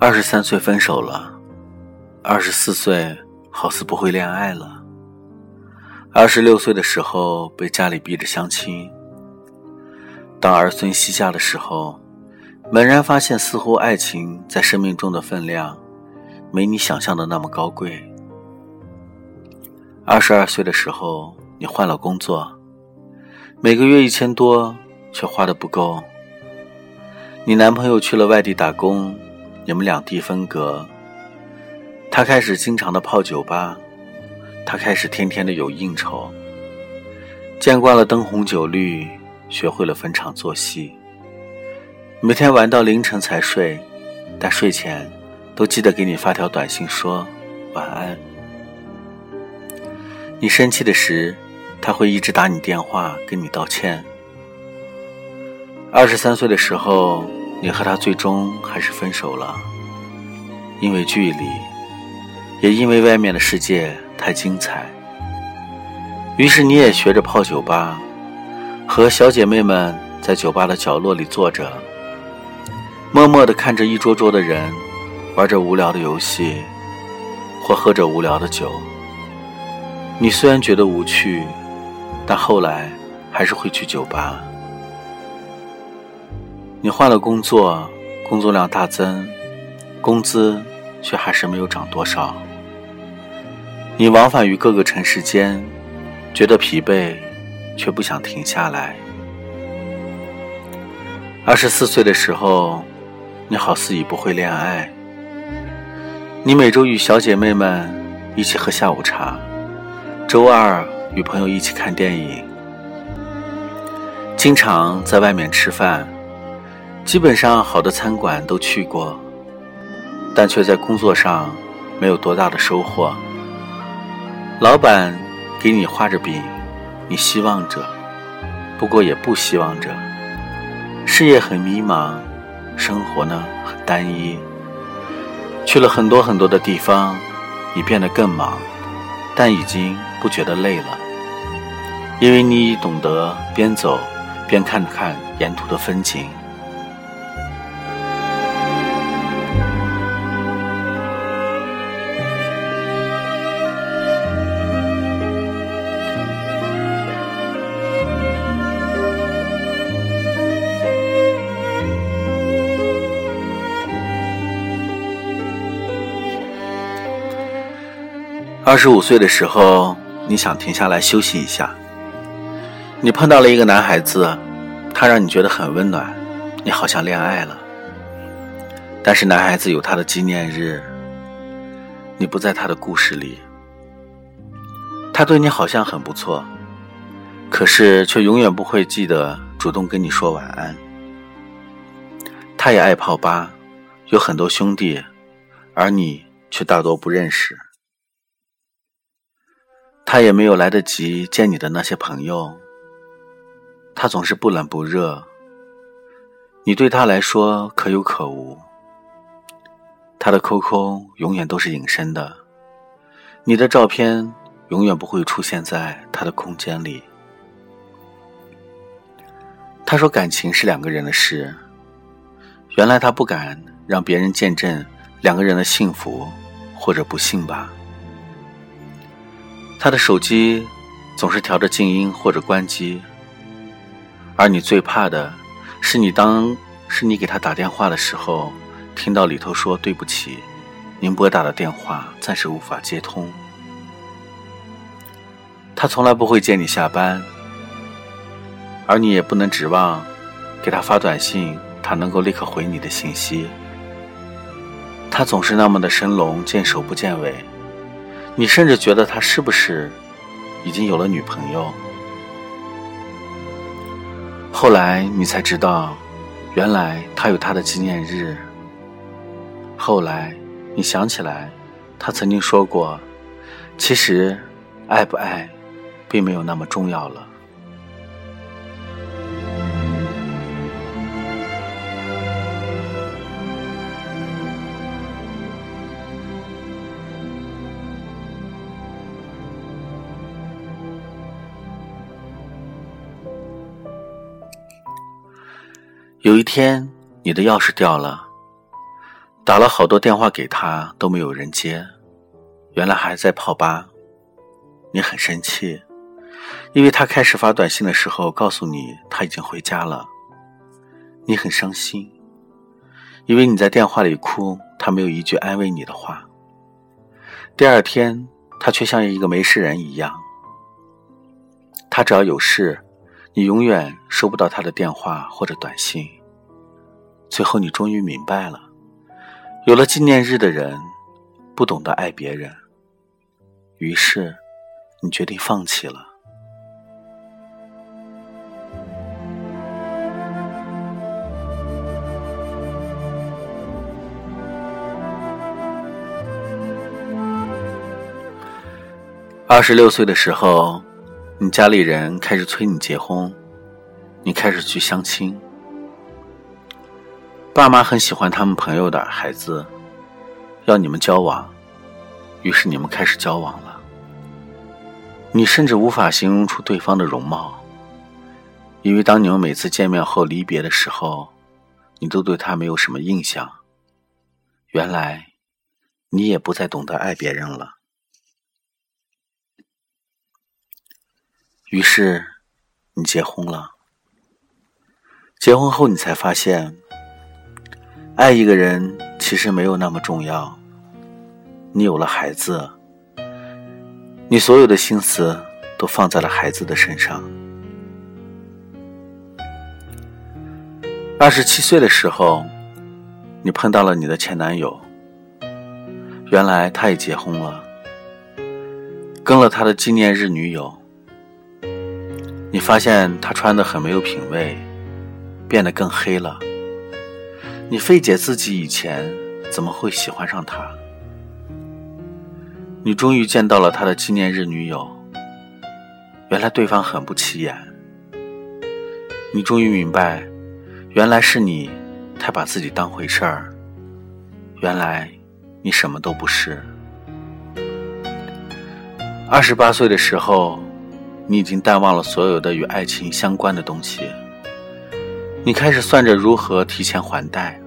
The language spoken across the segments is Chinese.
二十三岁分手了，二十四岁好似不会恋爱了，二十六岁的时候被家里逼着相亲。当儿孙膝下的时候，猛然发现似乎爱情在生命中的分量，没你想象的那么高贵。二十二岁的时候，你换了工作，每个月一千多，却花的不够。你男朋友去了外地打工，你们两地分隔。他开始经常的泡酒吧，他开始天天的有应酬。见惯了灯红酒绿，学会了逢场作戏。每天玩到凌晨才睡，但睡前都记得给你发条短信说晚安。你生气的时，他会一直打你电话跟你道歉。二十三岁的时候，你和他最终还是分手了，因为距离，也因为外面的世界太精彩。于是你也学着泡酒吧，和小姐妹们在酒吧的角落里坐着，默默地看着一桌桌的人玩着无聊的游戏，或喝着无聊的酒。你虽然觉得无趣，但后来还是会去酒吧。你换了工作，工作量大增，工资却还是没有涨多少。你往返于各个城市间，觉得疲惫，却不想停下来。二十四岁的时候，你好似已不会恋爱。你每周与小姐妹们一起喝下午茶。周二与朋友一起看电影，经常在外面吃饭，基本上好的餐馆都去过，但却在工作上没有多大的收获。老板给你画着饼，你希望着，不过也不希望着。事业很迷茫，生活呢很单一。去了很多很多的地方，你变得更忙。但已经不觉得累了，因为你已懂得边走边看看沿途的风景。二十五岁的时候，你想停下来休息一下。你碰到了一个男孩子，他让你觉得很温暖，你好像恋爱了。但是男孩子有他的纪念日，你不在他的故事里。他对你好像很不错，可是却永远不会记得主动跟你说晚安。他也爱泡吧，有很多兄弟，而你却大多不认识。他也没有来得及见你的那些朋友。他总是不冷不热，你对他来说可有可无。他的 QQ 永远都是隐身的，你的照片永远不会出现在他的空间里。他说感情是两个人的事，原来他不敢让别人见证两个人的幸福或者不幸吧。他的手机总是调着静音或者关机，而你最怕的是你当是你给他打电话的时候，听到里头说对不起，您拨打的电话暂时无法接通。他从来不会接你下班，而你也不能指望给他发短信，他能够立刻回你的信息。他总是那么的神龙见首不见尾。你甚至觉得他是不是已经有了女朋友？后来你才知道，原来他有他的纪念日。后来你想起来，他曾经说过，其实爱不爱，并没有那么重要了。有一天，你的钥匙掉了，打了好多电话给他都没有人接，原来还在泡吧。你很生气，因为他开始发短信的时候告诉你他已经回家了。你很伤心，因为你在电话里哭，他没有一句安慰你的话。第二天，他却像一个没事人一样。他只要有事，你永远收不到他的电话或者短信。最后，你终于明白了，有了纪念日的人，不懂得爱别人。于是，你决定放弃了。二十六岁的时候，你家里人开始催你结婚，你开始去相亲。爸妈很喜欢他们朋友的孩子，要你们交往，于是你们开始交往了。你甚至无法形容出对方的容貌，因为当你们每次见面后离别的时候，你都对他没有什么印象。原来，你也不再懂得爱别人了。于是，你结婚了。结婚后，你才发现，爱一个人其实没有那么重要。你有了孩子，你所有的心思都放在了孩子的身上。二十七岁的时候，你碰到了你的前男友。原来他也结婚了，跟了他的纪念日女友。你发现他穿的很没有品味，变得更黑了。你费解自己以前怎么会喜欢上他。你终于见到了他的纪念日女友，原来对方很不起眼。你终于明白，原来是你太把自己当回事儿。原来你什么都不是。二十八岁的时候。你已经淡忘了所有的与爱情相关的东西，你开始算着如何提前还贷。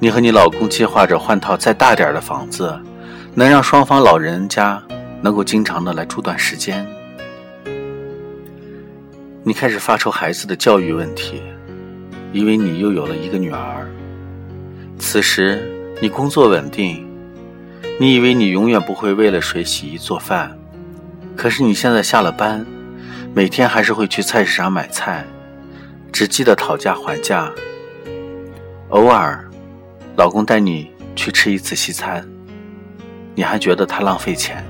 你和你老公计划着换套再大点的房子，能让双方老人家能够经常的来住段时间。你开始发愁孩子的教育问题，因为你又有了一个女儿。此时你工作稳定，你以为你永远不会为了谁洗衣做饭。可是你现在下了班，每天还是会去菜市场买菜，只记得讨价还价。偶尔，老公带你去吃一次西餐，你还觉得他浪费钱，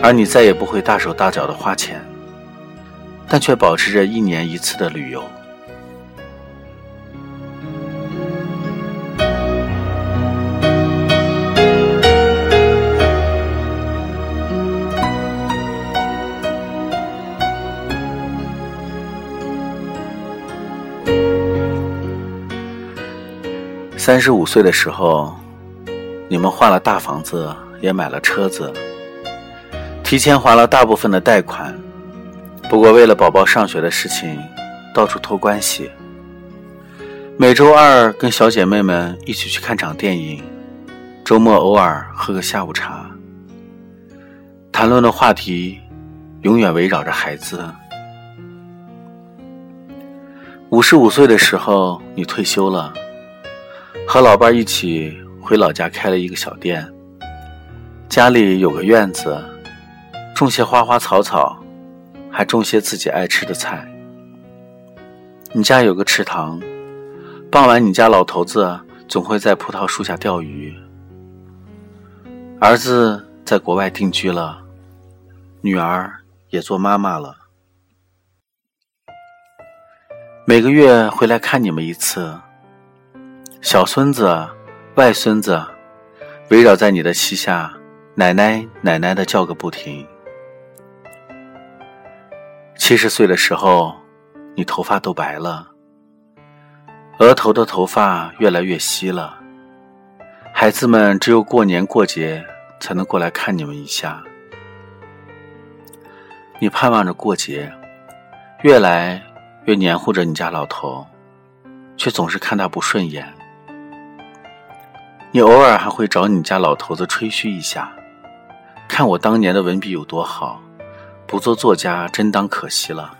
而你再也不会大手大脚的花钱，但却保持着一年一次的旅游。三十五岁的时候，你们换了大房子，也买了车子，提前还了大部分的贷款。不过为了宝宝上学的事情，到处托关系。每周二跟小姐妹们一起去看场电影，周末偶尔喝个下午茶。谈论的话题永远围绕着孩子。五十五岁的时候，你退休了。和老伴一起回老家开了一个小店，家里有个院子，种些花花草草，还种些自己爱吃的菜。你家有个池塘，傍晚你家老头子总会在葡萄树下钓鱼。儿子在国外定居了，女儿也做妈妈了，每个月回来看你们一次。小孙子、外孙子围绕在你的膝下，奶奶奶奶的叫个不停。七十岁的时候，你头发都白了，额头的头发越来越稀了。孩子们只有过年过节才能过来看你们一下。你盼望着过节，越来越黏糊着你家老头，却总是看他不顺眼。你偶尔还会找你家老头子吹嘘一下，看我当年的文笔有多好，不做作家真当可惜了。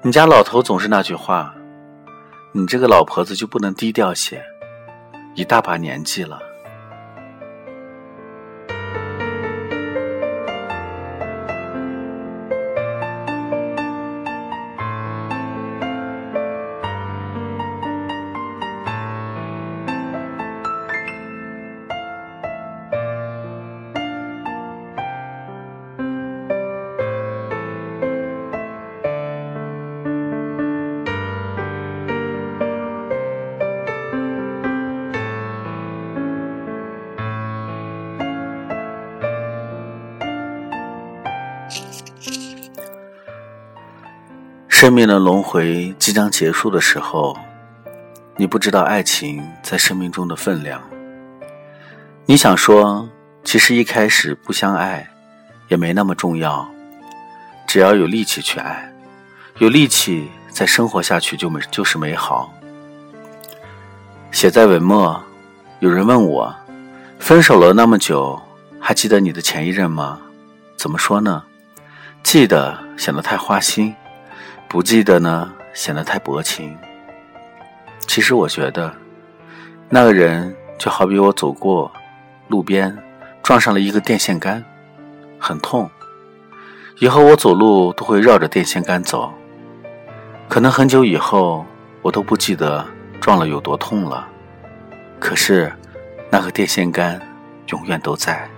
你家老头总是那句话，你这个老婆子就不能低调些，一大把年纪了。生命的轮回即将结束的时候，你不知道爱情在生命中的分量。你想说，其实一开始不相爱也没那么重要，只要有力气去爱，有力气再生活下去就美就是美好。写在文末，有人问我，分手了那么久，还记得你的前一任吗？怎么说呢？记得显得太花心。不记得呢，显得太薄情。其实我觉得，那个人就好比我走过路边，撞上了一个电线杆，很痛。以后我走路都会绕着电线杆走，可能很久以后我都不记得撞了有多痛了。可是，那个电线杆永远都在。